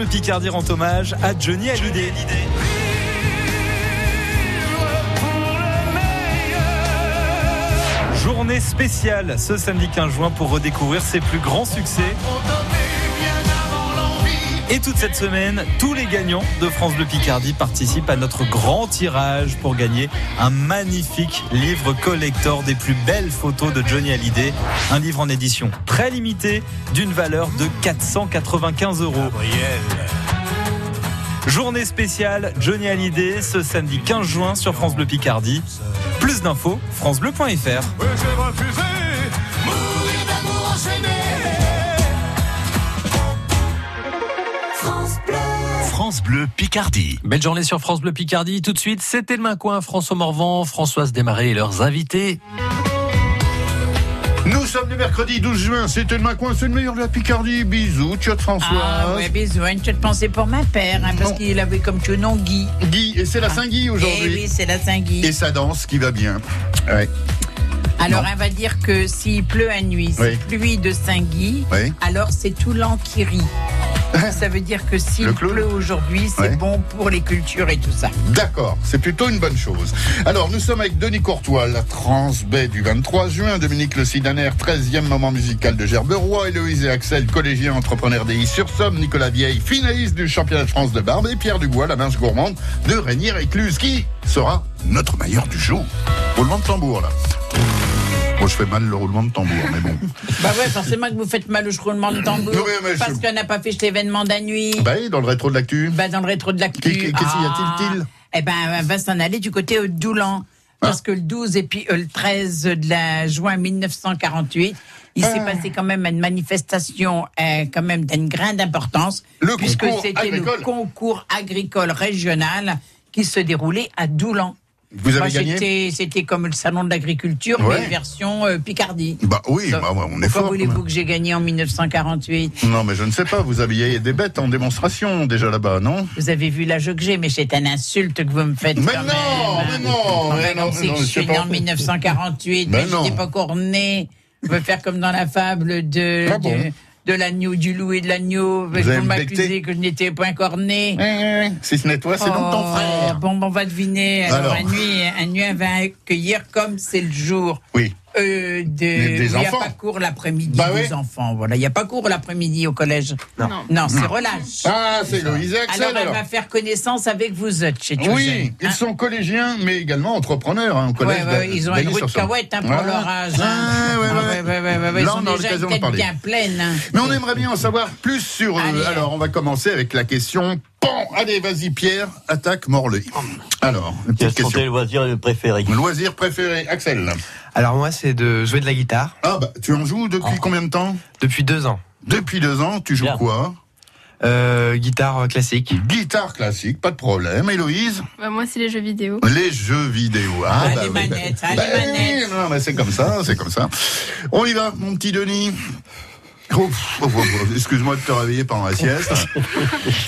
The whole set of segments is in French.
Bleu Picardie rend hommage à Johnny Hallyday. Journée spéciale ce samedi 15 juin pour redécouvrir ses plus grands succès. Et toute cette semaine, tous les gagnants de France Bleu Picardie participent à notre grand tirage pour gagner un magnifique livre collector des plus belles photos de Johnny Hallyday. Un livre en édition très limitée d'une valeur de 495 euros. Journée spéciale Johnny Hallyday ce samedi 15 juin sur France Bleu Picardie. Plus d'infos, francebleu.fr. France Bleu Picardie. Belle journée sur France Bleu Picardie. Tout de suite, c'était le Main Coin, François Morvan, Françoise Desmarais et leurs invités. Nous sommes le mercredi 12 juin, c'était le coin, c'est le meilleur de la Picardie. Bisous, tchot François. Ah ouais, bisous, une petite pensée pour ma père, hein, parce qu'il avait comme tu nom Guy. Guy, et c'est la Saint-Guy Eh aujourd'hui. oui, c'est la Saint-Guy. Et ça danse qui va bien. Ouais. Alors, non. on va dire que s'il pleut à nuit, c'est Oui. pluie de Saint-Guy, Oui. alors c'est Toulan qui rit. Ça veut dire que s'il pleut aujourd'hui, c'est Ouais. bon pour les cultures et tout ça. D'accord, c'est plutôt une bonne chose. Alors, nous sommes avec Denis Courtois, la Transbaie du 23 juin, Dominique Le Sidaner, 13e moment musical de Gerberoy, Héloïse et Axel, collégien entrepreneur des sur-Somme, Nicolas Vieille, finaliste du championnat de France de barbe, et Pierre Dubois, la mince gourmande de Régnier-Écluse, qui sera notre meilleur du jour. Roulement de tambour, là. Moi, je fais mal le roulement de tambour, mais bon. Bah ouais, forcément que vous faites mal au roulement de tambour. Mais parce qu'on n'a pas fait l'événement de la nuit. Bah, oui, dans le rétro de l'actu. Bah, dans le rétro de l'actu. Qu'est- qu'est-ce qu'il y a-t-il-t-il Eh ben, on va s'en aller du côté d'Oulan. Parce que le 12 et puis euh, le 13 de la juin 1948, il s'est passé quand même une manifestation euh, quand même d'une grande importance. Le puisque c'était le concours agricole régional qui se déroulait à Doulan. Vous avez Moi, gagné C'était comme le salon de l'agriculture, Ouais. mais version euh, Picardie. Bah oui, bah, on est fort. voulez-vous que j'ai gagné en 1948 Non, mais je ne sais pas, vous aviez des bêtes en démonstration déjà là-bas, non? Vous avez vu l'âge que j'ai, mais c'est une insulte que vous me faites. Mais quand non, même. mais non, mais non, mais c'est non, que je suis né en 1948, Mais mais je n'étais pas encore né. Je veux faire comme dans la fable de, Ah bon? de, de l'agneau, du loup et de l'agneau. M'accusez becter que je n'étais pas encore né. Si ce n'est toi, c'est donc ton Oh, frère. Bon, bon, on va deviner. Alors, Alors. un nuit, un nuit, va accueillir comme c'est le jour. Oui. Euh, de, Des- des il n'y a enfants. pas cours l'après-midi Bah des oui. enfants. Voilà, il n'y a pas cours l'après-midi au collège. Non, non, c'est relâche. Ah, c'est Loïse et Axel alors, elle alors. va faire connaissance avec vous autres chez Oui, ils hein. sont collégiens, mais également entrepreneurs hein, au collège. ouais, de- ils ont une rue de cahuète hein, pour leur âge. Ouais, ouais, ouais. ouais, ouais, ouais, ouais, Ils Là, on déjà l'occasion tête parler. bien pleine. hein. Mais on aimerait bien en savoir plus sur. euh, Allez. alors, on va commencer avec la question. Bon, allez, vas-y, Pierre, attaque Morley. Alors, une Quels petite sont tes question. loisirs préférés? Loisir préféré, Axel. Alors moi, c'est de jouer de la guitare Ah, bah, tu en joues depuis combien de temps depuis deux ans. Depuis deux ans, tu joues Bien. quoi Euh, guitare classique. Guitare classique, pas de problème. Héloïse Bah, moi, c'est les jeux vidéo. Les jeux vidéo. Ah, Ah, bah les oui, manettes, bah- ah, les bah manettes. non, mais c'est comme ça, c'est comme ça. On y va, mon petit Denis. Oh, oh, oh, oh, Excuse-moi de te réveiller pendant la sieste.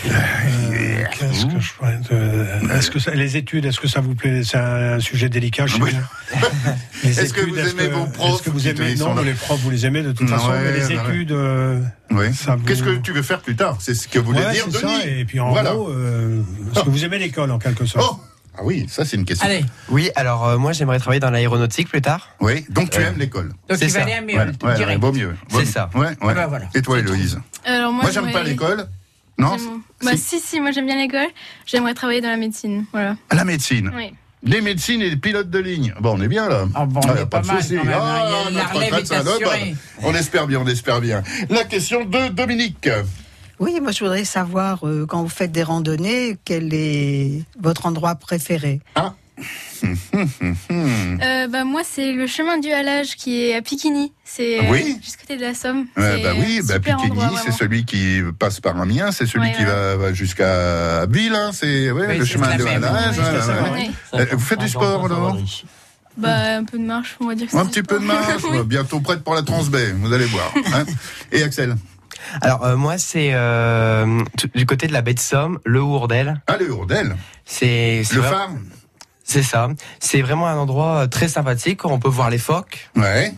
Euh, Qu'est-ce que je pourrais te- Est-ce que ça- les études, est-ce que ça vous plaît? C'est un sujet délicat. Je Oui. Est-ce que vous aimez vos profs Est-ce que vous aimez Non, les profs, vous les aimez de toute façon. Mais les études, euh, Oui. Ça vous- Qu'est-ce que tu veux faire plus tard? C'est ce que voulait ouais, dire Denis? ça. Et puis en voilà. gros, euh, est-ce que vous aimez l'école en quelque sorte Oh Ah oui, ça c'est une question. Allez, Oui, alors euh, moi, j'aimerais travailler dans l'aéronautique plus tard. Oui, donc tu aimes l'école. donc C'est il va ça. aller à Méol, Voilà, tout ouais, direct. vaut mieux. Vaut C'est ça. Ouais, ouais. Ah bah voilà. Et toi, Héloïse Alors, moi, Moi, j'aime pas l'école. Non Bah, si, si, moi, j'aime bien l'école. J'aimerais travailler dans la médecine. Voilà. La médecine. Oui. Les médecines et les pilotes de ligne. Bon, on est bien là. Ah bon, on y a est pas de mal souci. quand même, hein. Ah, la notre retraite, est bah, On espère bien, on espère bien. La question de Dominique. Oui, moi je voudrais savoir, euh, quand vous faites des randonnées, quel est votre endroit préféré Ah. Euh, bah, moi, c'est le chemin du halage qui est à Piquigny. C'est euh, Oui. juste côté de la Somme. Euh, bah oui, bah, Piquigny, c'est celui qui passe par Amiens, c'est celui Ouais, qui va, va jusqu'à Abbeville, hein, c'est ouais, Oui, le chemin de même. halage. Oui, ouais, c'est ça, ouais. Ouais. Euh, vous faites du sport, alors Bah, un peu de marche, on va dire que Un petit du peu de marche, bientôt prête pour la Transbaie, vous allez voir. hein. Et Axel? Alors euh, moi, c'est euh, du côté de la baie de Somme, le Hourdel. Ah, le Hourdel, C'est le phare C'est ça. C'est vraiment un endroit euh, très sympathique. où On peut voir les phoques. Ouais.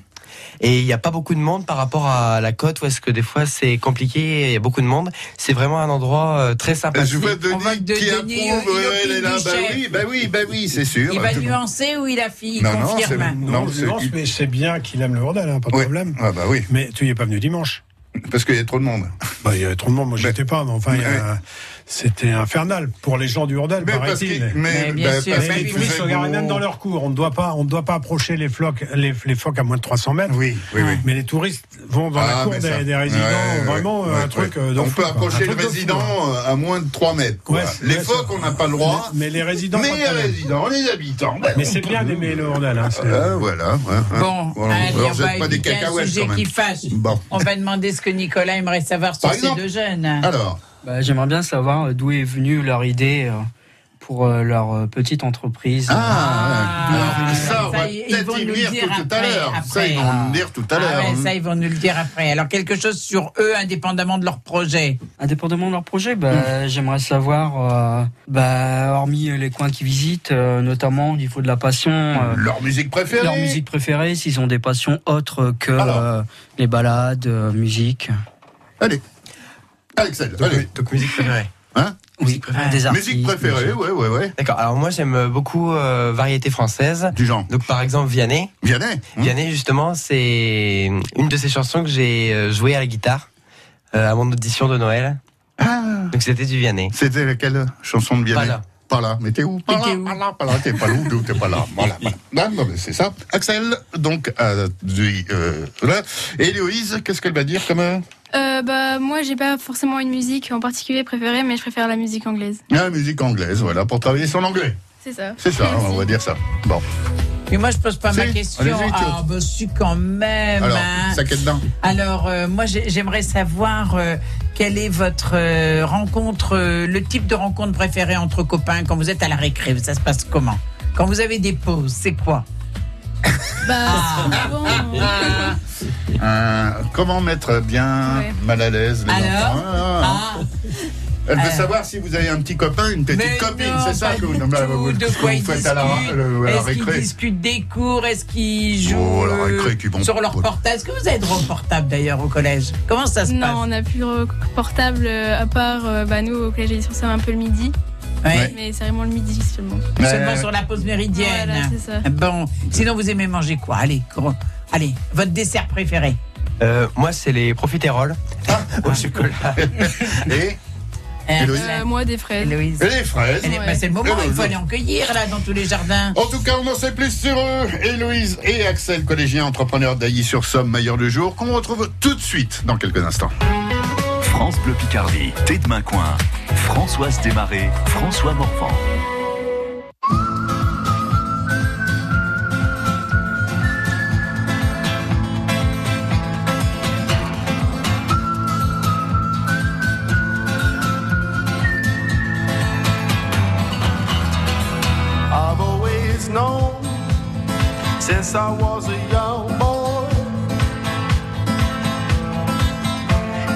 Et il n'y a pas beaucoup de monde par rapport à la côte où est-ce que des fois c'est compliqué, il y a beaucoup de monde. C'est vraiment un endroit très Je sympathique. vois On va Denis de- qui Denis, approuve. il- est là. Bah oui, bah oui, bah oui, c'est sûr. Il va Tout nuancer ou il a il Non, non, confirme? Non, Non, je c'est- nuance, mais c'est bien qu'il aime le bordel, hein, pas de problème. Ah bah oui, Mais tu n'y es pas venu dimanche. Parce qu'il y a trop de monde. Bah, Il y avait trop de monde, moi j'étais pas, mais enfin, il y a-. c'était infernal pour les gens du parce paraît-il. mais- Mais bien bah, Mais les touristes beau. même dans leur cours. On ne doit pas, on ne doit pas approcher les phoques, les, les phoques à moins de 300 mètres. Oui, oui, oui. Mais les touristes vont dans Ah, la cour mais des, résidents, Ouais, vraiment ouais, euh, un ouais, truc ouais. euh, On fou, peut approcher le fou, résident euh, à moins de 3 mètres. quoi. Ouais, les ouais, phoques, on n'a pas le droit. Mais les résidents, Mais les résidents, les habitants. bah, Mais c'est bien d'aimer le bordel. Hein, Ah, voilà. Bon, alors, on jette va pas des cacahuètes. Bon. On va demander ce que Nicolas aimerait savoir sur ces deux jeunes. Alors, Bah, J'aimerais bien savoir euh, d'où est venue leur idée euh, pour euh, leur petite entreprise. ah, Ah, ouais. ça, on va ils peut-être vont y nous venir le dire tout à après, l'heure. Ça, ils vont nous le dire tout à Ah l'heure. ça, ils vont nous le dire après. Alors, quelque chose sur eux, indépendamment de leur projet. Indépendamment de leur projet, bah, j'aimerais savoir, euh, bah, hormis les coins qu'ils visitent, euh, notamment au niveau de la passion, euh, Leur musique préférée leur musique préférée, s'ils ont des passions autres que euh, les balades, euh, musique. Allez. Axel, allez. Donc musique préférée. Hein Oui, des artistes. Musique préférée, musique. ouais, ouais, ouais. D'accord. Alors moi j'aime beaucoup euh, variété française. Du genre. Donc par exemple Vianney. Vianney. hein Vianney justement c'est une de ces chansons que j'ai euh, joué à la guitare euh, à mon audition de Noël. Ah, Donc c'était du Vianney. c'était laquelle chanson de Vianney? Pas là. Pas là. Mais t'es où? Pas là, pas là, pas là. T'es pas là, d'où t'es pas là? Voilà, voilà. Non, non, mais c'est ça. Axel, donc, euh, du- euh, là. Et Héloïse, qu'est-ce qu'elle va dire comme. euh, Euh, bah, moi, j'ai pas forcément une musique en particulier préférée, mais je préfère la musique anglaise. La musique anglaise, voilà, pour travailler son anglais. C'est ça. C'est ça, Merci. on va dire ça. Bon. Mais moi, je pose pas ma Si, question. allez-y, Claude. Ah, bah, si, quand même. Alors, hein. ça dedans. Alors, euh, moi, j'ai- j'aimerais savoir euh, quelle est votre euh, rencontre, euh, le type de rencontre préférée entre copains quand vous êtes à la récré? Ça se passe comment? Quand vous avez des pauses, c'est quoi? Bah, Ah. souvent, Euh, comment mettre bien Ouais. mal à l'aise les Alors enfants Ah, Ah, Elle veut Euh. savoir si vous avez un petit copain, une petite mais copine, non, c'est ça que vous, non, vous- De quoi vous ils faites à la, à la Est-ce qu'ils récré. discutent des cours Est-ce qu'ils jouent Oh, la euh, récré qui sur leur portable Est-ce que vous avez droit au portable d'ailleurs au collège Comment ça se non, passe on n'a plus de portable euh, à part euh, bah, nous au collège et sur ça un peu le midi, Ouais. mais c'est vraiment le midi seulement. Seulement sur la pause méridienne. Voilà, c'est ça. Bon, sinon vous aimez manger quoi? Allez, gros. allez, votre dessert préféré Euh, moi c'est les profiteroles au chocolat. Et, Héloïse Euh, moi, des fraises. Héloïse. et les fraises. Elle est- Ouais. bah, c'est le moment, ben, il faut aller en cueillir là dans tous les jardins. En tout cas, on en sait plus sur eux. Héloïse et Axel, collégiens entrepreneurs d'Ailly-sur-Somme, meilleur du jour, qu'on retrouve tout de suite dans quelques instants. France Bleu Picardie, Tête de Coin, Françoise Desmarais, François Morvan. I was a young boy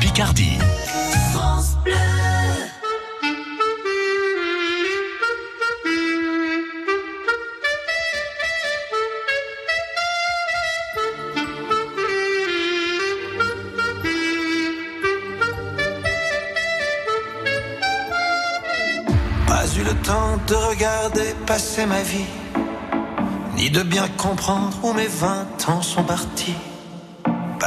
Picardie. Pas eu le temps de regarder passer ma vie, ni de bien comprendre où mes vingt ans sont partis.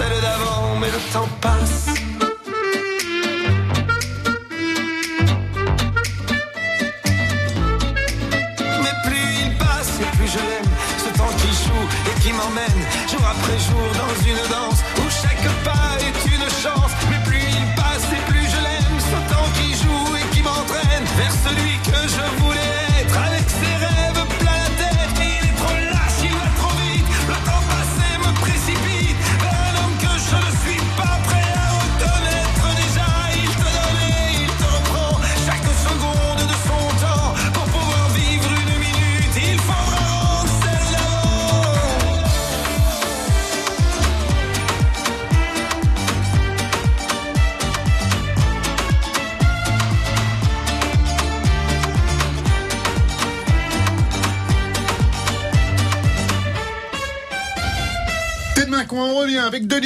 celle d'avant. Mais le temps passe. Mais plus il passe et plus je l'aime. Ce temps qui joue et qui m'emmène jour après jour dans une danse où chaque pas est une chance. Mais plus il passe et plus je l'aime. Ce temps qui joue et qui m'entraîne vers celui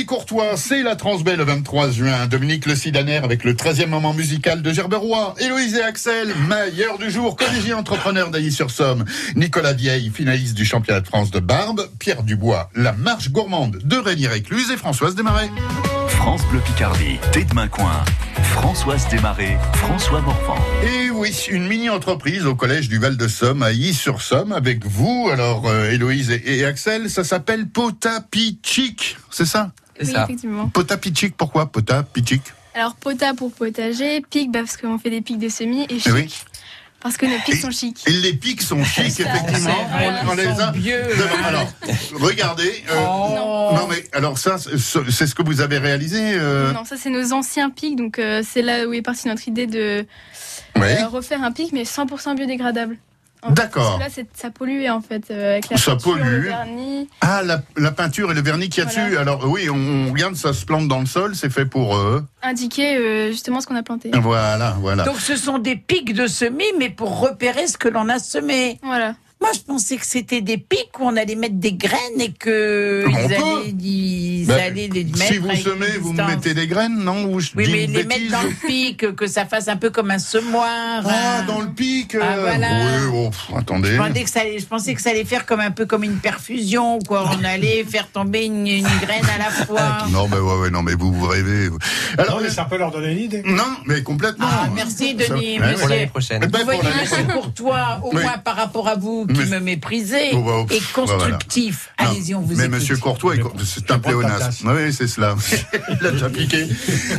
Courtois. C'est la Transbelle le 23 juin. Dominique Le Sidaner avec le 13e moment musical de Gerberoy. Héloïse et Axel, meilleur du jour, collégien entrepreneur d'Ailly-sur-Somme. Nicolas Vieille, finaliste du championnat de France de Barbe. Pierre Dubois, la marche gourmande de Rémi Récluse et Françoise Desmarais. France Bleu Picardie, Tête Main Coin. Françoise Desmarais, François Morvan. Et oui, une mini-entreprise au collège du Val-de-Somme à Illy-sur-Somme avec vous. Alors, euh, Héloïse et, et Axel, ça s'appelle Potapichik, c'est ça? Oui, effectivement. Potapichik, pourquoi Potapichik Alors, pota pour potager, pic bah, parce qu'on fait des pics de semis, et chic oui. parce que nos pics sont chics. Et les pics sont chics, effectivement. On- les a. Alors, regardez. euh, non. mais alors ça, c'est ce que vous avez réalisé. euh, Non, ça c'est nos anciens pics, donc euh, c'est là où est partie notre idée de euh, refaire un pic, mais 100% biodégradable. D'accord. Là, ça polluait en fait euh, avec la Ça peinture, le pollue. vernis. Ah, la, la peinture et le vernis qu'il y a Voilà. dessus. Alors oui, on, on regarde, ça se plante dans le sol, c'est fait pour eux. indiquer euh, justement ce qu'on a planté. Voilà, voilà. Donc ce sont des pics de semis, mais pour repérer ce que l'on a semé. Voilà. Moi, je pensais que c'était des pics où on allait mettre des graines et que On ils peut. allaient, ils Ben, allaient les mettre. si vous semez, vous mettez des graines, non Ou je Oui, dis mais une les bêtise mettre dans le pic, que ça fasse un peu comme un semoir. Ah, hein. dans le pic. Ah, euh, voilà. Oui, oh, pff, attendez. Je pensais, que ça allait, je pensais que ça allait faire comme un peu comme une perfusion, quoi. On allait faire tomber une, une graine à la fois. Non, mais ouais, ouais, non, mais vous, vous rêvez. Alors, Non, mais ça peut leur donner une idée. Non, mais complètement. Ah, merci, Ça- Denis, Ouais, monsieur. ouais. prochaine. Eh ben, Vous pour voyez, l'année monsieur prochaine. Courtois, au Oui. moins par rapport à vous, qui Mais- me méprisez, Oh, bah, oh, et pff, bah, constructif. voilà. Allez-y, on vous Mais écoute. Monsieur Courtois, c'est un pléonasme. Oui, c'est cela. il a déjà piqué.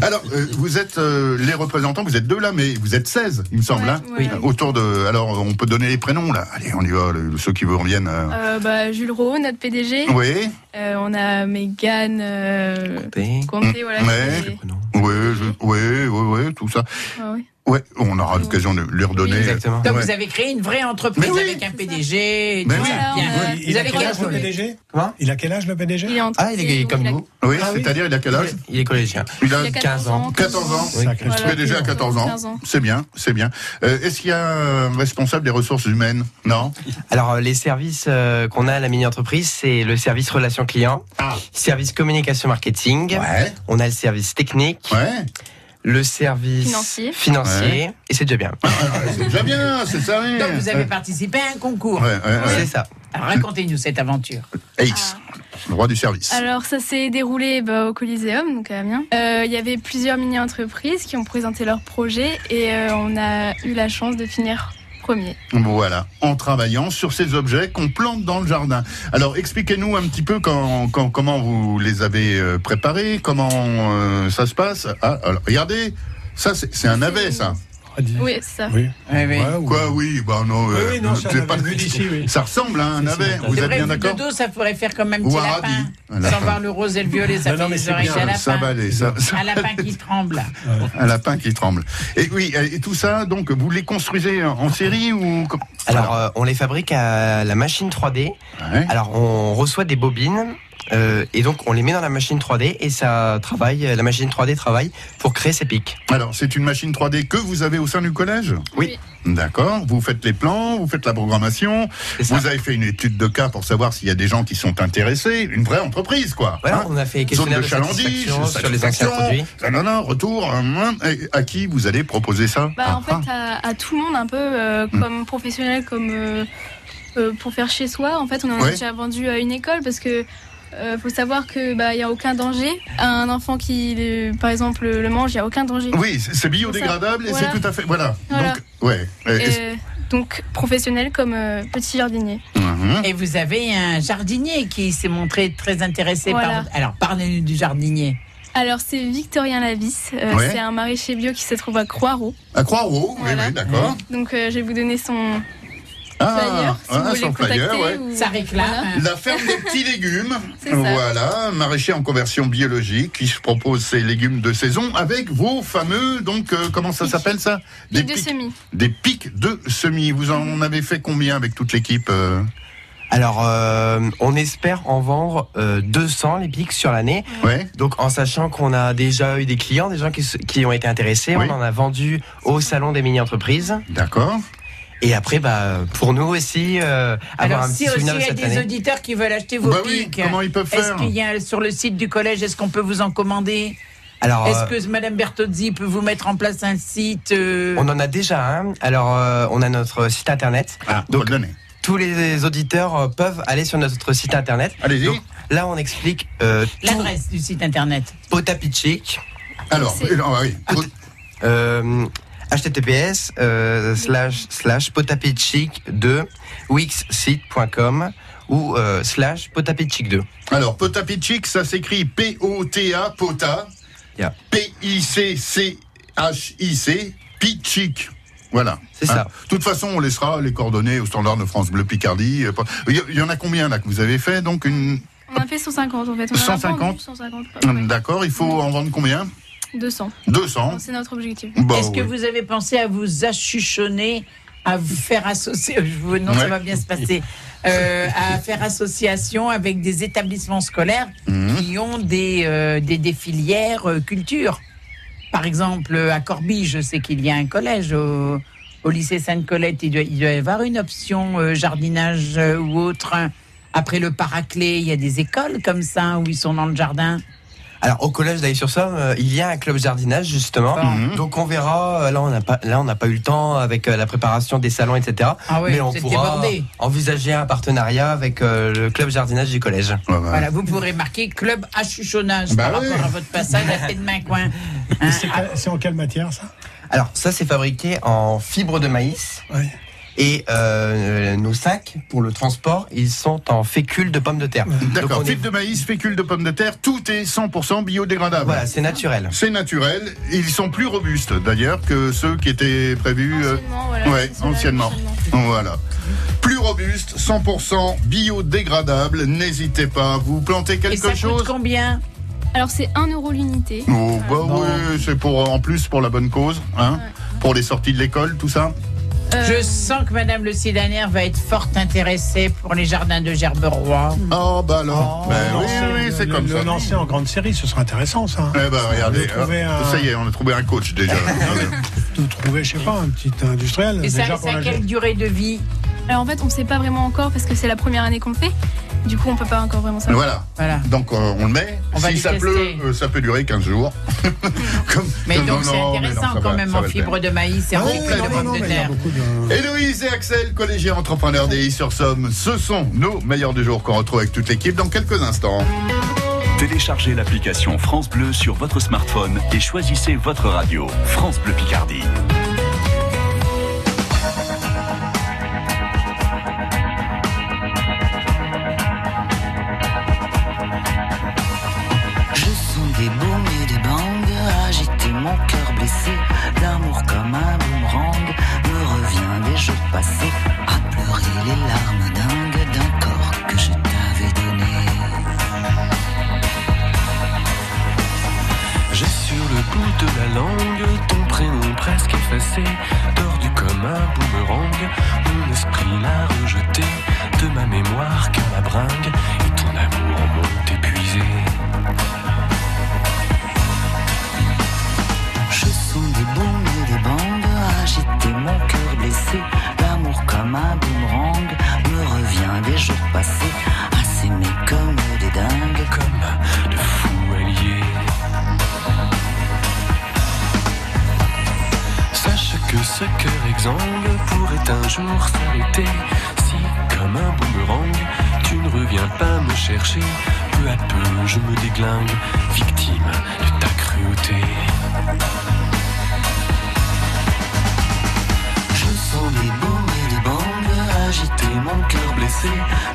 Alors, euh, vous êtes euh, les représentants, vous êtes deux là, mais vous êtes 16, il me semble. Ouais, hein ouais. Autour de. Alors, on peut donner les prénoms là. Allez, on y va, le- ceux qui vous reviennent. euh. Euh, bah, Jules Rowe, notre PDG. Oui, Euh, on a Mégane euh, Comté, voilà. Ouais. oui, oui, oui, oui, tout ça. Ah ouais. Ouais, on aura l'occasion de lui redonner. Exactement. Donc Ouais. vous avez créé une vraie entreprise oui. avec un PDG. tout oui. ça. A- Il, Vous a avez quel âge le PDG Comment? Il a quel âge le PDG Il est Ah, il est comme nous. Oui, Ah oui. c'est-à-dire, il a quel âge? Il est collégien. Il a Il y a 15 ans. 14 ans. Oui. Voilà. Il est déjà à 14 ans. 15 ans. C'est bien, c'est bien. Euh, Est-ce qu'il y a un responsable des ressources humaines? Non? Alors, euh, les services euh, qu'on a à la mini-entreprise, c'est le service relations clients, Ah, service communication marketing, ouais, on a le service technique, ouais. Le service Financier. financier, et c'est déjà bien. Ah, c'est déjà bien, c'est ça. Donc vous avez participé à un concours. Ouais, ouais, ouais. C'est ça. Alors racontez-nous cette aventure. Ace, le roi du service. Alors ça s'est déroulé bah, au Coliseum, donc à Amiens. Euh, Il y avait plusieurs mini-entreprises qui ont présenté leurs projets et euh, on a eu la chance de finir premier. Voilà, en travaillant sur ces objets qu'on plante dans le jardin. Alors, expliquez-nous un petit peu quand, quand- comment vous les avez euh, préparés, comment euh, ça se passe. Ah, alors, regardez, ça c'est c'est un navet, ça. Oui, c'est ça. Oui. Oui, oui. Ouais, ou- Quoi, oui, bah non, Oui, euh, oui, non, c'est c'est un navet vu d'ici, oui. Ça ressemble à un Si, si, navet. Vous êtes vrai, bien d'accord dos, ça pourrait faire comme un Ou petit un lapin. Un lapin. Sans voir le rose et le violet, ça Non, fait non, mais des c'est oreilles à lapin. Ça va aller, ça, ça- Un lapin qui tremble. un lapin qui tremble. Et oui, et tout ça, donc, vous les construisez en série ou Alors, euh, on les fabrique à la machine 3D. Ouais. Alors, on reçoit des bobines. Euh, et donc, on les met dans la machine 3D et ça travaille, la machine 3D travaille pour créer ces pics. Alors, c'est une machine 3D que vous avez au sein du collège? Oui. D'accord. Vous faites les plans, vous faites la programmation. Vous avez fait une étude de cas pour savoir s'il y a des gens qui sont intéressés. Une vraie entreprise, quoi. Voilà, Hein? on a fait Zone questionnaire de de chalandise, satisfaction sur les anciens produits. Ah, Non, non, retour. hum. Et à qui vous allez proposer ça? Bah, Ah, en fait, à, à tout le monde, un peu euh, Hmm. comme professionnel, comme euh, euh, pour faire chez soi. En fait, on en Ouais. a déjà vendu à une école parce que euh, faut savoir que bah il y a aucun danger. Un enfant qui, euh, par exemple, le mange, il y a aucun danger. Oui, c'est biodégradable et Voilà. c'est tout à fait. Voilà. Voilà. Donc, ouais. Euh, Et, donc professionnel comme euh, petit jardinier. Mhm. Et vous avez un jardinier qui s'est montré très intéressé Voilà. par. Alors parlez-nous du jardinier. Alors c'est Victorien Lavis, euh, Ouais. c'est un maraîcher bio qui se trouve à Croix-Rouge. À Croix-Rouge, Voilà. oui, oui, d'accord. Donc euh, je vais vous donner son Ah, flyer si ah, son flyer, ouais. ou- Ça réclame. Voilà. La ferme des petits légumes. Voilà, un maraîcher en conversion biologique qui se propose ses légumes de saison avec vos fameux, donc, euh, comment ça Pics. s'appelle ça? Pic de semis. Des pics de semis. Vous en avez fait combien avec toute l'équipe euh? Alors, euh, on espère en vendre euh, 200 les pics sur l'année. Ouais. Donc, en sachant qu'on a déjà eu des clients, des gens qui, ont été intéressés, Oui. on en a vendu au salon des mini-entreprises. D'accord. Et après, bah, pour nous aussi, euh, avoir Alors, un si petit aussi il souvenir y de a cette des année. auditeurs qui veulent acheter vos Bah oui, pics, comment ils peuvent est-ce faire qu'il y a sur le site du collège, est-ce qu'on peut vous en commander? Alors, Est-ce euh, que Madame Bertozzi peut vous mettre en place un site euh, on en a déjà un. Alors, euh, on a notre site internet. Ah, Donc, tous les auditeurs euh, peuvent aller sur notre site internet. Allez-y. Donc, Là, on explique euh, tout l'adresse du site internet Potapichik. Alors, C'est- euh, ah oui. Euh, https euh, slash slash potapichik 2 wixsite.com ou euh, slash potapichik 2. Alors, Potapichik, ça s'écrit P-O-T-A, Pota, Yeah. P-I-C-C-H-I-C, Pichik. Voilà. C'est ça. De toute façon, on laissera les coordonnées au standard de France Bleu Picardie. Il y- il y en a combien là que vous avez fait Donc une. On a fait 150 en fait. On a 150? vendu 150. ouais. D'accord, il faut en vendre combien? 200. 200. C'est notre objectif. Bah, Est-ce que vous avez pensé à vous achuchonner, à vous faire associer je vous- Non, ça va bien se passer. Euh, à faire association avec des établissements scolaires Mhm. qui ont des, euh, des, des filières euh, culture? Par exemple, à Corbie, je sais qu'il y a un collège au, au lycée Sainte-Colette. Il doit, il doit y avoir une option euh, jardinage euh, ou autre. Après le paraclet, il y a des écoles comme ça où ils sont dans le jardin. Alors au collège d'Aix-sur-Somme, euh, il y a un club jardinage justement. Mhm. Donc on verra. euh, Là on n'a pas, là on n'a pas eu le temps avec euh, la préparation des salons, etc. Ah oui, Mais on pourra débordé. envisager un partenariat avec euh, le club jardinage du collège. Ouais, ouais. Voilà, vous pourrez marquer club achuchonnage Bah par oui. rapport à votre passage à Tête de Main Coin. Hein, C'est C'est en quelle matière ça? Alors ça c'est fabriqué en fibre de maïs. Oui. Et euh, nos sacs pour le transport, ils sont en fécule de pommes de terre. Donc, D'accord, est- fibre de maïs, fécule de pommes de terre, tout est 100% biodégradable. Voilà, c'est naturel. C'est naturel. Ils sont plus robustes d'ailleurs que ceux qui étaient prévus. euh, Anciennement, voilà. ouais, anciennement. Voilà. Plus robustes, 100% biodégradable. N'hésitez pas. Vous plantez Et quelque ça chose coûte combien? Alors c'est 1 euro l'unité. Oh, bah oui, c'est pour en plus pour la bonne cause, hein, pour les sorties de l'école, tout ça. Euh, Je sens que Madame Le Sidanière va être fort intéressée pour les jardins de Gerberoy. Oh bah alors, Ben oui, oui, oui, c'est le- comme le ça. lancer en grande série, ce sera intéressant ça. Eh ben regardez, On a trouvé hop, un- ça y est, on a trouvé un coach déjà. De trouver, je sais pas, un petit industriel. Et ça, déjà ça pour a la quelle durée de vie? Alors en fait on ne sait pas vraiment encore parce que c'est la première année qu'on le fait. Du coup on peut pas encore vraiment savoir. voilà. Voilà. Donc euh, on le met. On si ça tester. pleut, euh, ça peut durer 15 jours. Comme- Mais comme- donc c'est non, intéressant quand va, même en fibre de maïs et en fibre de pommes de terre. Héloïse et Axel, collégiens entrepreneurs des sur Somme, ce sont nos meilleurs du jour qu'on retrouve avec toute l'équipe dans quelques instants. Téléchargez l'application France Bleu sur votre smartphone et choisissez votre radio. France Bleu Picardie. Comme un boomerang me revient des jours passés à pleurer les larmes dingues d'un corps que je t'avais donné. J'ai sur le bout de la langue ton prénom presque effacé, tordu comme un boomerang. Mon esprit l'a rejeté de ma mémoire car la bringue et ton amour m'ont épuisé. Des bangs agiter mon cœur blessé. L'amour comme un boomerang me revient des jours passés à s'aimer comme des dingues. Comme de fous alliés. Sache que ce cœur exsangue pourrait un jour s'arrêter si, comme un boomerang, tu ne reviens pas me chercher. Peu à peu, je me déglingue, victime de ta cruauté. Agiter mon cœur blessé.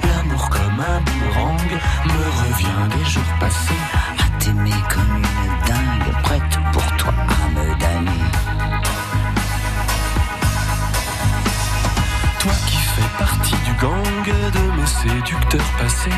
L'amour comme un boomerang me revient des jours passés à t'aimer comme une dingue, prête pour toi à me damner. Toi qui fais partie du gang de mes séducteurs passés,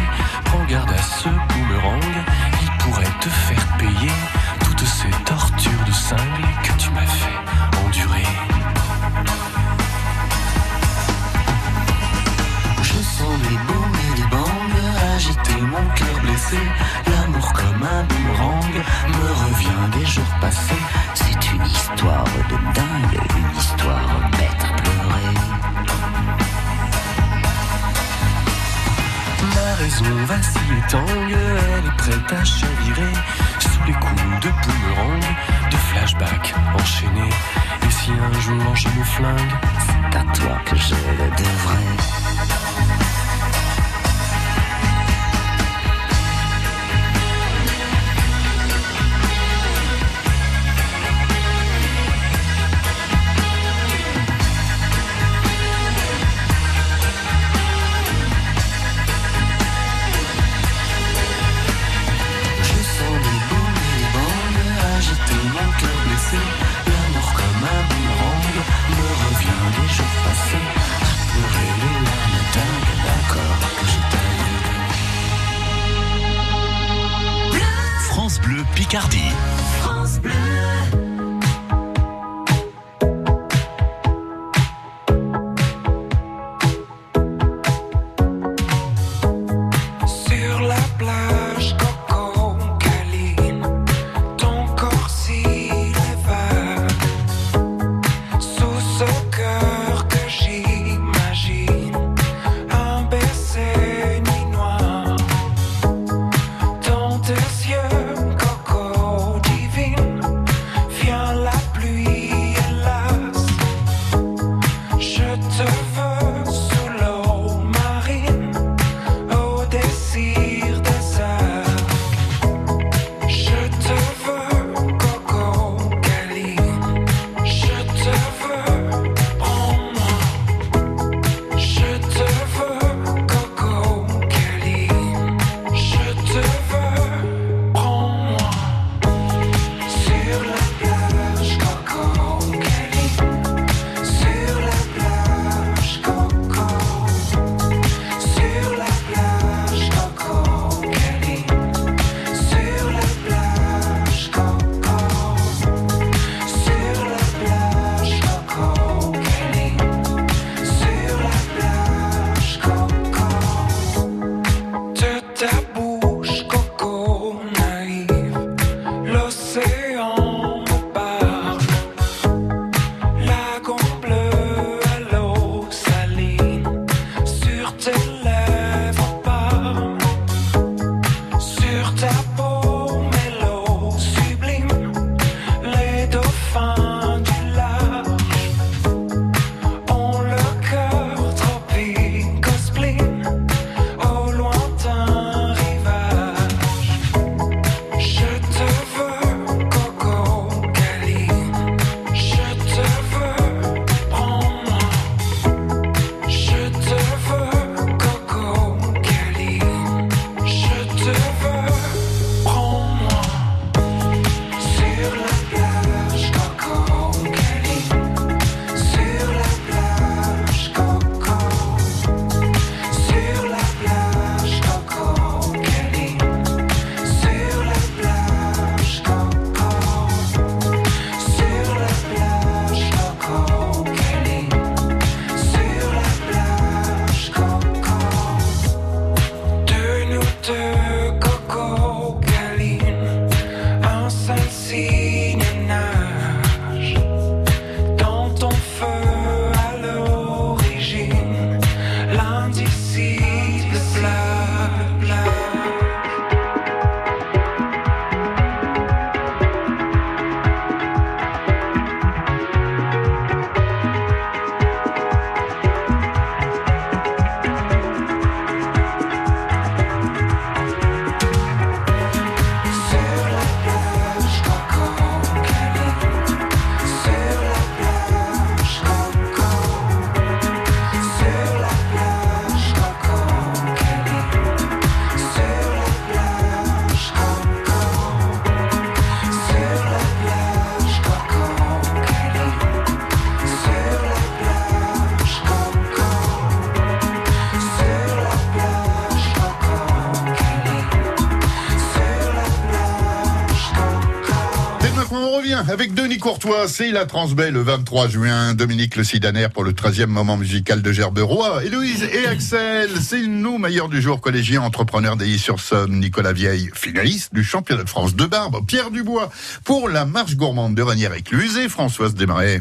Avec Denis Courtois, c'est la Transbay le 23 juin. Dominique Le Sidaner pour le 13e moment musical de Gerberoy. Héloïse et Axel, c'est nous, meilleurs du jour, collégiens, entrepreneurs d'Ailly-sur-Somme. Nicolas Vieille, finaliste du championnat de France de barbe. Pierre Dubois pour la marche gourmande de Ranière-Écluse et Françoise Desmarais.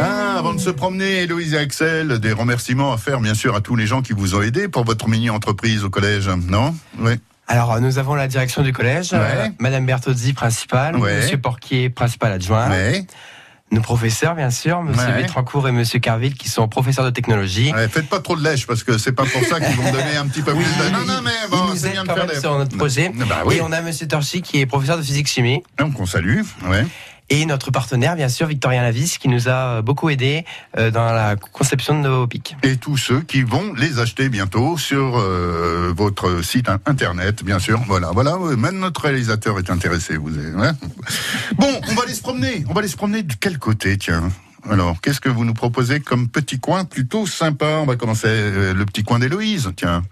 Ah, avant de se promener, Héloïse et Axel, des remerciements à faire, bien sûr, à tous les gens qui vous ont aidé pour votre mini-entreprise au collège, non? Oui. Alors, nous avons la direction du collège, Ouais. euh, Madame Bertozzi, principale, Ouais. Monsieur Porquier, principal adjoint, Ouais. nos professeurs, bien sûr, Monsieur Ouais. Et Monsieur Carville, qui sont professeurs de technologie. Ouais, faites pas trop de lèche parce que c'est pas pour ça qu'ils vont donner un petit peu plus de. Non, non, mais bon, nous bien de quand faire même des. sur notre projet. Bah oui. Et on a Monsieur Torchy, qui est professeur de physique-chimie. Donc on salue. Ouais. Et notre partenaire, bien sûr, Victorien Lavis, qui nous a beaucoup aidé euh, dans la conception de nos pics. Et tous ceux qui vont les acheter bientôt sur euh, votre site in- internet, bien sûr. Voilà, voilà. Même notre réalisateur est intéressé. Vous. Bon, on va aller se promener. On va aller se promener de quel côté, tiens? Alors, qu'est-ce que vous nous proposez comme petit coin plutôt sympa? On va commencer euh, le petit coin d'Héloïse, tiens.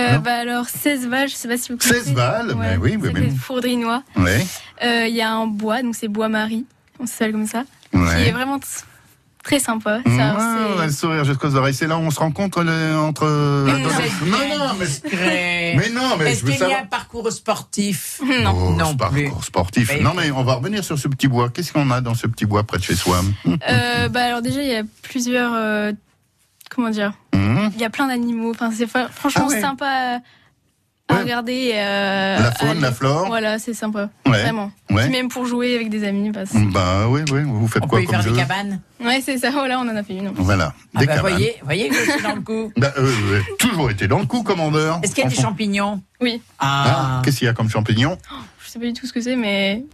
Euh, bah alors, 16 Val, je sais pas si vous connaissez. 16 Val, mais oui, oui, des Fourdrinois. Ouais. Euh, Il y a un bois, donc c'est Bois Marie, on s'appelle comme ça, qui Ouais. est vraiment très sympa. Mmh, Ça, ouais, c'est- on a le sourire jusqu'aux oreilles. C'est là où on se rencontre le- entre. Non, bien non, mais. Mais non, mais Est-ce je veux qu'il y a un parcours sportif Non. Oh, non plus. parcours sportif. Mais- Non, mais on va revenir sur ce petit bois. Qu'est-ce qu'on a dans ce petit bois près de chez soi? Euh, bah alors déjà, il y a plusieurs... euh, comment dire Hum Il y a plein d'animaux. Enfin, c'est franchement Ah ouais. sympa à, Ouais. regarder. euh, La faune, aller. la flore. Voilà, c'est sympa. Ouais. Vraiment. Ouais. Même pour jouer avec des amis. Bah, c'est- Bah oui, oui. Vous faites On quoi peut y comme faire jeu des cabanes ouais, c'est ça. Voilà, on en a fait une. Voilà. Ah Des bah cabanes. voyez, voyez que je suis dans le coup. Bah, euh, toujours été dans le coup, commandeur. Est-ce qu'il y a des champignons? Oui. Ah, Ah, Qu'est-ce qu'il y a comme champignons? Je sais pas du tout ce que c'est, mais...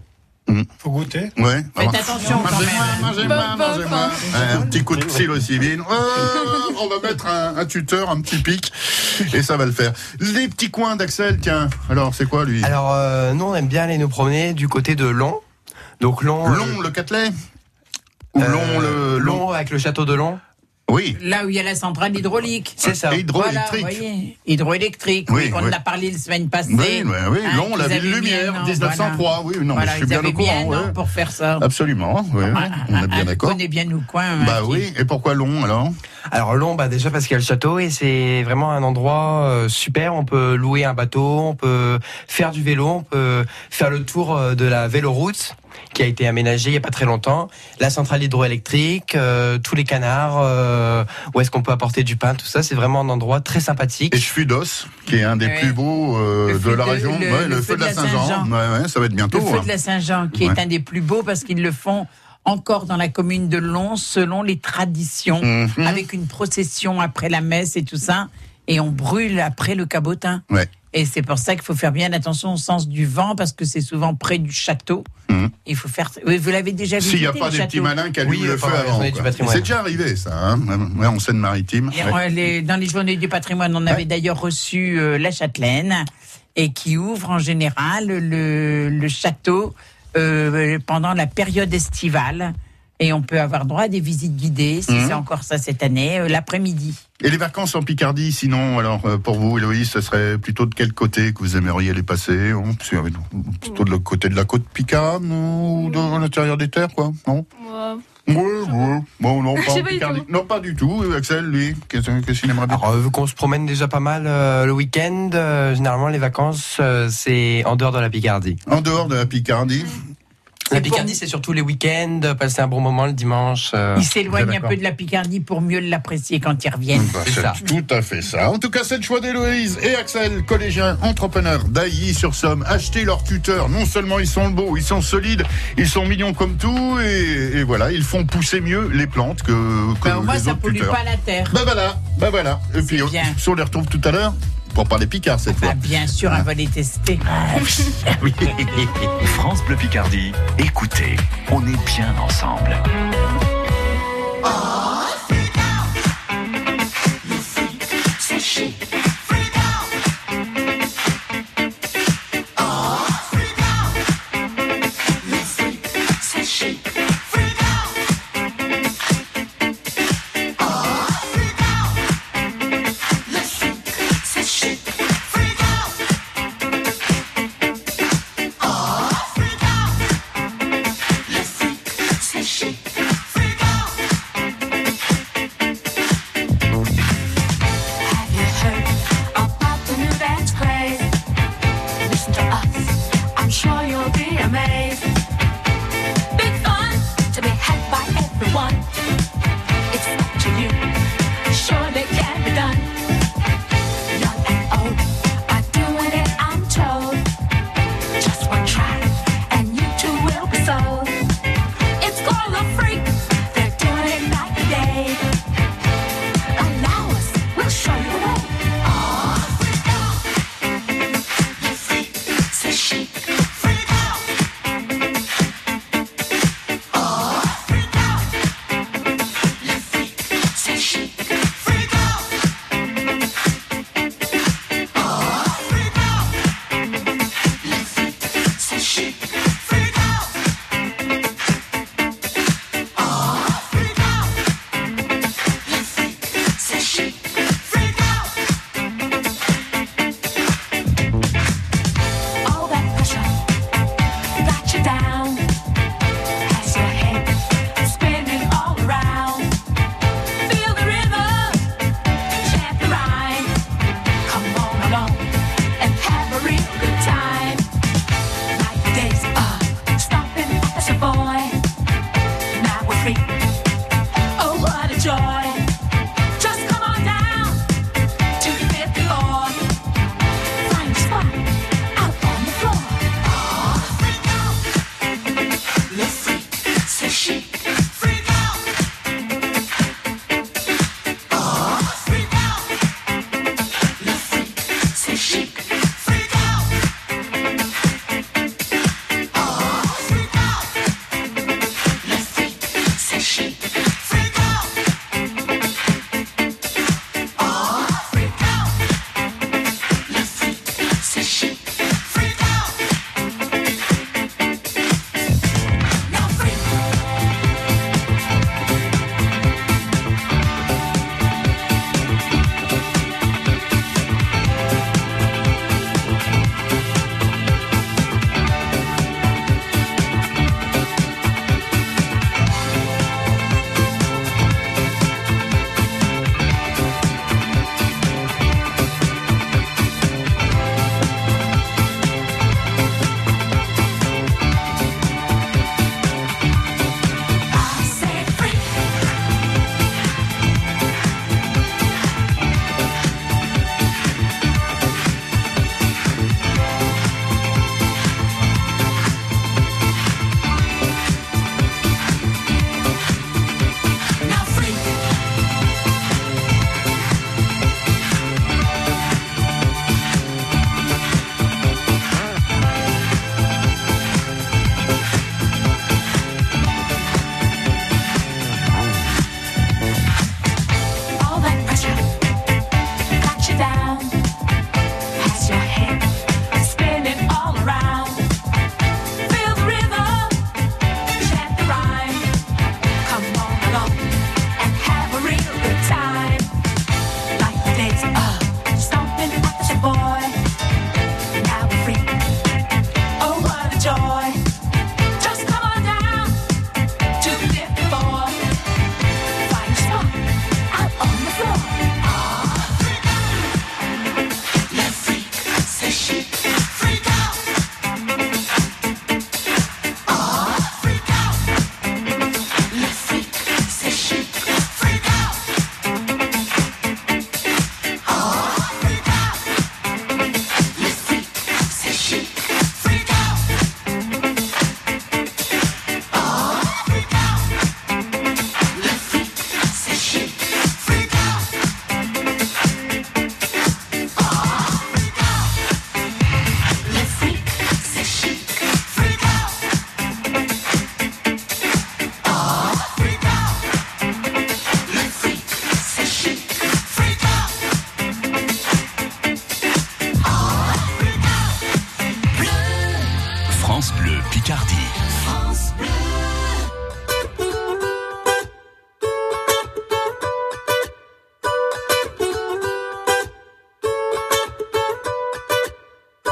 Faut goûter. Ouais. Faites attention quand Mangez-moi, même. mangez-moi, Un petit coup de psilocybine. Euh, on va mettre un, un tuteur, un petit pic, et ça va le faire. Les petits coins d'Axel, tiens. Alors, c'est quoi lui? Alors, euh, nous, on aime bien aller nous promener du côté de Long. Donc, Long. euh, Long, le Catelet? Ou Long, le. Long Long avec le château de Long. Oui. Là où il y a la centrale hydraulique. C'est ça. Et hydroélectrique. Voilà, voyez. Hydroélectrique, Oui, oui, on oui. en a parlé la semaine passée. Oui, oui, oui. Hein, Long, la ville lumière, an, 1903. Oui, non, mais Voilà, je suis ils bien au courant. pour faire ça. Absolument, oui, on est bien Ah, d'accord. connaît bien nos coins. hein, Bah qui- oui, et pourquoi long alors Alors Long, bah déjà parce qu'il y a le château et c'est vraiment un endroit euh, super. On peut louer un bateau, on peut faire du vélo, on peut faire le tour euh, de la véloroute qui a été aménagée il y a pas très longtemps. La centrale hydroélectrique, euh, tous les canards, euh, où est-ce qu'on peut apporter du pain, tout ça, c'est vraiment un endroit très sympathique. Et Chefus qui est un des Ouais. plus beaux euh, de la de- région, le- Ouais, le feu de la Saint-Jean. Saint-Jean. Ouais, ouais, ça va être bientôt. Le feu hein. de la Saint-Jean, qui Ouais. est un des plus beaux parce qu'ils le font encore dans la commune de Lons selon les traditions, Mhm. avec une procession après la messe et tout ça, et on brûle après le cabotin. Ouais. Et c'est pour ça qu'il faut faire bien attention au sens du vent parce que c'est souvent près du château. Mhm. Il faut faire. Oui, vous l'avez déjà vu. S'il n'y a pas des petits malins qui allument Oui, le feu avant. C'est déjà arrivé ça, hein ouais, en Seine-Maritime. Et, Ouais. les- dans les journées du patrimoine, on avait d'ailleurs reçu euh, la Châtelaine et qui ouvre en général le, le château euh, pendant la période estivale. Et on peut avoir droit à des visites guidées, si Mhm. c'est encore ça cette année, euh, l'après-midi. Et les vacances en Picardie, sinon, alors euh, pour vous, Héloïse, ce serait plutôt de quel côté que vous aimeriez les passer hein euh, Plutôt de l'autre côté de la côte Picard non, ou de l'intérieur des terres, quoi Non? Moi, Oui, oui. Bon, non, pas pas du Picardie. tout. Non, pas du tout. Axel, lui, qu'est-ce qu'il aimerait bien? Alors, euh, vu qu'on se promène déjà pas mal euh, le week-end, euh, généralement les vacances euh, c'est en dehors de la Picardie. En dehors de la Picardie La Picardie c'est surtout les week-ends, passer un bon moment le dimanche. euh, Ils s'éloignent un peu de la Picardie pour mieux l'apprécier quand ils reviennent. Bah, C'est ça. tout à fait ça. En tout cas, c'est le choix d'Héloïse et Axel, collégiens, entrepreneurs d'Ailly-sur-Somme. Achetez leurs tuteurs. Non seulement ils sont beaux, ils sont solides, ils sont mignons comme tout, et, et voilà, ils font pousser mieux les plantes que, que Ben, au moins, les ça autres pollue tuteurs. pas la terre. Ben voilà, ben voilà. Et puis, bien. si on les retrouve tout à l'heure, pour parler Picard cette Ah, fois. bien sûr, on va les tester. France Bleu Picardie, écoutez, on est bien ensemble.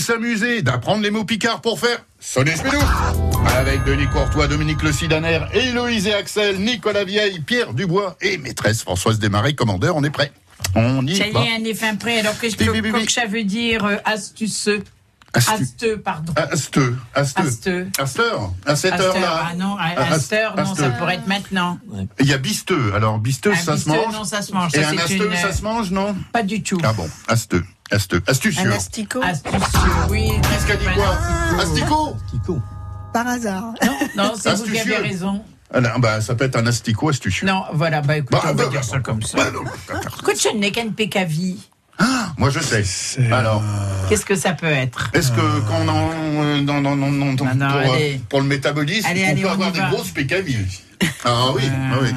S'amuser, d'apprendre les mots picards pour faire sonner pédou. Avec Denis Courtois, Dominique Le Sidaner, Héloïse et Axel, Nicolas Vieille, Pierre Dubois et maîtresse Françoise Desmarais, commandeur, on est prêt. On y Ça y va. est, un est fin prêt. Alors, qu'est-ce que, que ça veut dire euh, astuceux Astu- Asteux, pardon. Asteux, asteux. Asteux. À cette heure, à cette Asteur, heure-là. Ah non, à, Ah, à cette heure, non, ça pourrait être maintenant. Il y a bisteux. Alors, bisteux, Un ça se mange. non, ça se mange. Et Ça, un asteux, ça se mange, non Pas du tout. Ah bon, asteux, asteux, astucieux. Un asticot Astucieux, oui. Qu'est-ce qu'a dit quoi Ah. Asticot Par hasard. Non, c'est vous qui avez raison. Ah non, bah, ça peut être un asticot astucieux. Non, voilà, bah écoute, Bah, on va bah, dire bah, ça comme ça. bah, non, Écoute, ce n'est qu'un pécavi. Moi, je sais. Alors, Qu'est-ce que ça peut être est-ce que quand on en, euh, dans, dans, dans, dans- Non, non, pour, euh, allez. pour le métabolisme, Allez, on allez, peut on avoir des va. grosses pécavilles Ah oui, ah oui.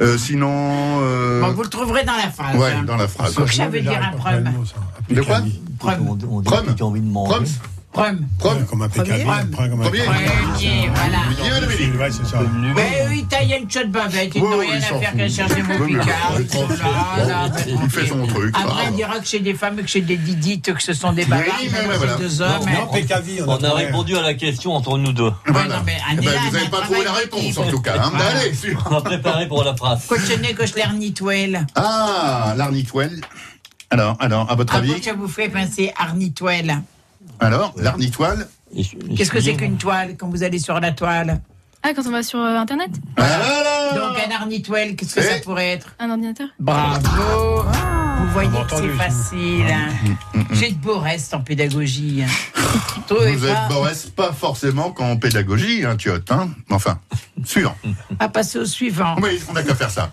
Euh, sinon, euh, Bon, vous le trouverez dans la phrase. ouais, hein. dans la phrase. Donc, ça veut dire un prum. De quoi. Prom Comme un pécadille, Premier. après, comme un Premier. Premier, voilà. Ouais, c'est ça. Mais oui, taille une chaude bavette, ils n'ont rien il à faire qu'à chercher ouais, tranquille. Il fait son truc. Après, ah. on dira que chez des femmes, que chez des didites, que ce sont des ouais, voilà. c'est deux hommes. On a répondu à la question entre nous deux. Voilà. non, mais Eh ben, vous n'avez pas trouvé la réponse, en tout cas. hein. Allez. On va préparer pour la phrase. Cochonnet, coche l'arnitouelle. Ah, l'arnitouelle. Alors, alors, à votre avis ça vous fait penser arnitouelle Alors, l'arnitoile Qu'est-ce que c'est qu'une toile quand vous allez sur la toile Ah, quand on va sur euh, Internet Donc un arnitouelle, qu'est-ce que ça pourrait être Un ordinateur Bravo Vous voyez que c'est facile. hein. J'ai de beaux restes en pédagogie. hein. Vous êtes pas Boris, pas forcément qu'en pédagogie, hein, Thiotte, hein Enfin, suivant. À passer au suivant. Oui, on n'a qu'à faire ça.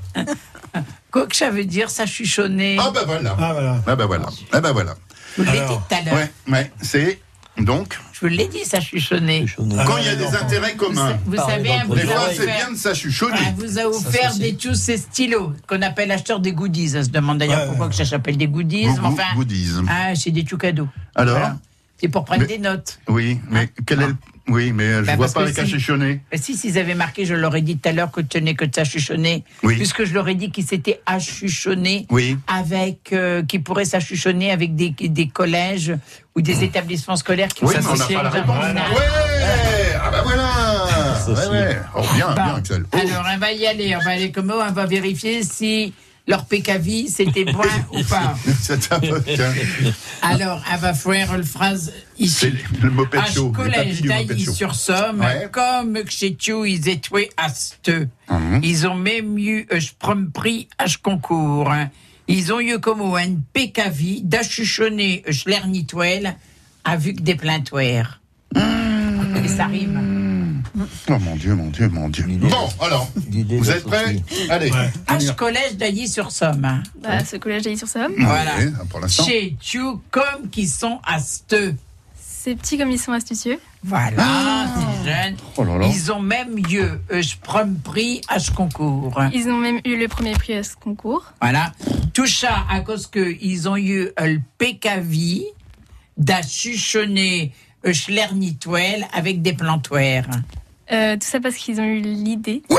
Quoi que ça veut dire, ça chuchonner. Ah bah voilà. Ah, voilà. Ah bah voilà. Ah bah voilà. Vous l'étiez alors. tout à l'heure. Ouais, ouais, c'est Donc Je vous l'ai dit, s'achuchonner. Quand il y a des intérêts communs. Vous savez, un Des vous fois, c'est bien de s'achuchonner. Ah, vous a offert des tous ces stylos qu'on appelle acheteurs des goodies. On se demande d'ailleurs pourquoi que ça s'appelle des goodies. Mais enfin, goodies. Ah, c'est des tout cadeaux. Alors Voilà. C'est pour prendre Mais- des notes. Oui, mais quel est le... Oui, mais euh, je Bah, vois parce pas que avec un si- chuchonné. Bah, si, s'ils avaient marqué, je leur ai dit tout à l'heure que tu n'es que de s'achuchonner. Oui. Puisque je leur ai dit qu'ils s'étaient achuchonnés Oui. avec, euh, qui pourraient s'achuchonner avec des, des collèges ou des établissements scolaires qui Oui, ont mais on n'a associé pas la réponse. interminales. Ouais Ah bah voilà Ouais, ouais. Oh, bien, Bon. bien, Axel. Oh. Alors, on va y aller. On va aller comme on va vérifier si leur PKV, c'était bon ou pas. C'est un peu... tiens. Alors, elle va faire une phrase ici. C'est le show, les collège moped show. d'Ailly-sur-Somme, Ouais. comme que chez tu, ils étaient à steux. Mhm. Ils ont même eu un prom prix à ce concours. hein. Ils ont eu comme un PKV d'achuchonner un schlernitoire avec des plaintoirs. Et ça rime. Oh mon Dieu, mon Dieu, mon Dieu. Bon, alors, vous êtes prêts Allez. H collège d'Ailly-sur-Somme. hein. Bah, ce collège d'Ailly sur Somme. Voilà. Ouais, pour l'instant. Chez tu, comme qui sont à steux. C'est petit comme ils sont astucieux. Voilà, c'est jeune. Oh là là. Ils ont même eu un prom prix à ce concours. Ils ont même eu le premier prix à ce concours. Voilà. Tout ça à cause qu'ils ont eu le PKV d'achuchonner un schlernitoire avec des plantoires. Euh, tout ça parce qu'ils ont eu l'idée. de...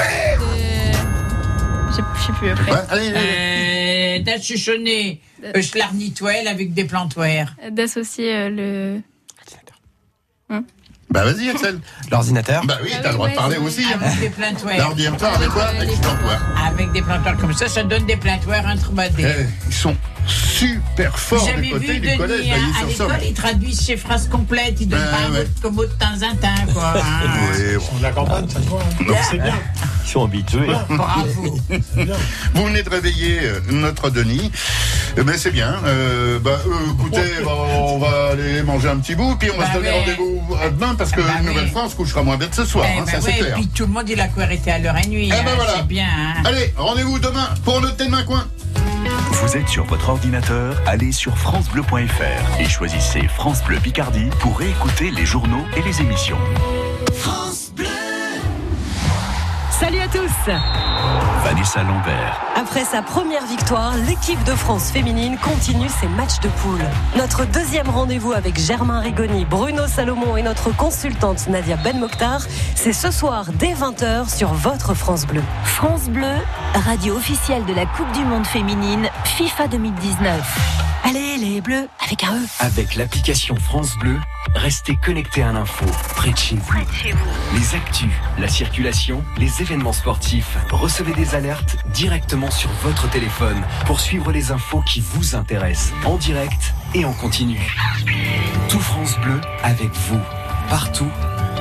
Je sais- plus après. Euh, d'achuchonner un schlernitoire avec des plantoires. D'associer euh, le. Bah vas-y, Axel. L'ordinateur Bah oui, t'as le droit de parler aussi. hein. Avec des plantoires. L'ordinateur avec quoi? Avec des plantoirs. Avec des plantoires comme ça, ça donne des plantoires entrebadés. Eh, Ils sont super Jamais du côté vu du collège Denis hein, à l'école, ils traduisent chez phrases complètes, ils donnent Ouais, pas un ouais. mot de commo de temps en temps, quoi. Oui, bon. On la campagne, ça se voit. hein. C'est bien. Ils sont habitués. Bravo. Vous venez de réveiller euh, notre Denis. Eh ben, c'est bien. Euh, bah, euh, écoutez, bah, on va aller manger un petit bout, puis on va Bah se donner ouais. rendez-vous à demain parce que Bah. Nouvelle-France couchera moins bête ce soir. Eh hein, ben ça, c'est clair. Puis tout le monde, il a quoi arrêté à l'heure et nuit. Eh ben hein, voilà. C'est bien. hein. Allez, rendez-vous demain pour le thé de main coin. Vous êtes sur votre ordinateur, allez sur francebleu.fr et choisissez France Bleu Picardie pour réécouter les journaux et les émissions. Tous Vanessa Lambert, Après sa première victoire, l'équipe de France féminine continue ses matchs de poule. Notre deuxième rendez-vous avec Germain Rigoni, Bruno Salomon et notre consultante Nadia Ben Mokhtar, c'est ce soir dès 20h sur votre France Bleu. France Bleu, radio officielle de la Coupe du Monde féminine FIFA 2019. Allez les bleus, avec un E. Avec l'application France Bleu, restez connectés à l'info, près de chez vous. Les actus, la circulation, les événements sportifs, recevez des alertes directement sur votre téléphone pour suivre les infos qui vous intéressent, en direct et en continu. Tout France Bleu avec vous, partout,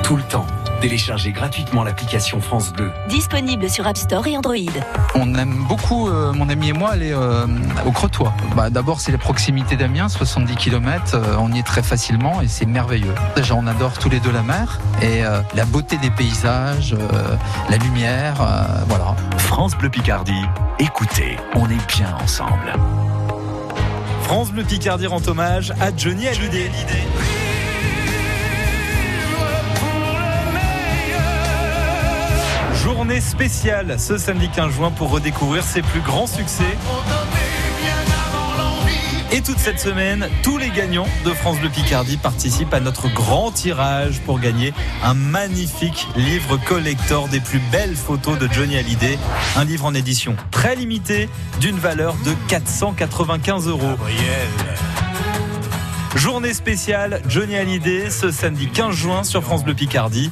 tout le temps. Téléchargez gratuitement l'application France Bleu. Disponible sur App Store et Android. On aime beaucoup, euh, mon ami et moi, aller euh, au Crotoy. Bah, D'abord, c'est la proximité d'Amiens, 70 km. on y est très facilement et c'est merveilleux. Déjà, on adore tous les deux la mer et euh, la beauté des paysages, euh, la lumière, euh, voilà. France Bleu Picardie, écoutez, on est bien ensemble. France Bleu Picardie rend hommage à Johnny Hallyday. Journée spéciale ce samedi 15 juin pour redécouvrir ses plus grands succès. Et toute cette semaine, tous les gagnants de France Bleu Picardie participent à notre grand tirage pour gagner un magnifique livre collector des plus belles photos de Johnny Hallyday. Un livre en édition très limitée d'une valeur de 495 euros. Journée spéciale Johnny Hallyday ce samedi 15 juin sur France Bleu Picardie.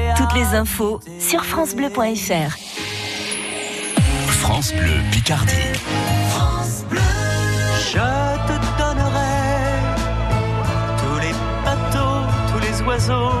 Toutes les infos sur francebleu.fr. France Bleu Picardie. France Bleu. Je te donnerai tous les bateaux t'ai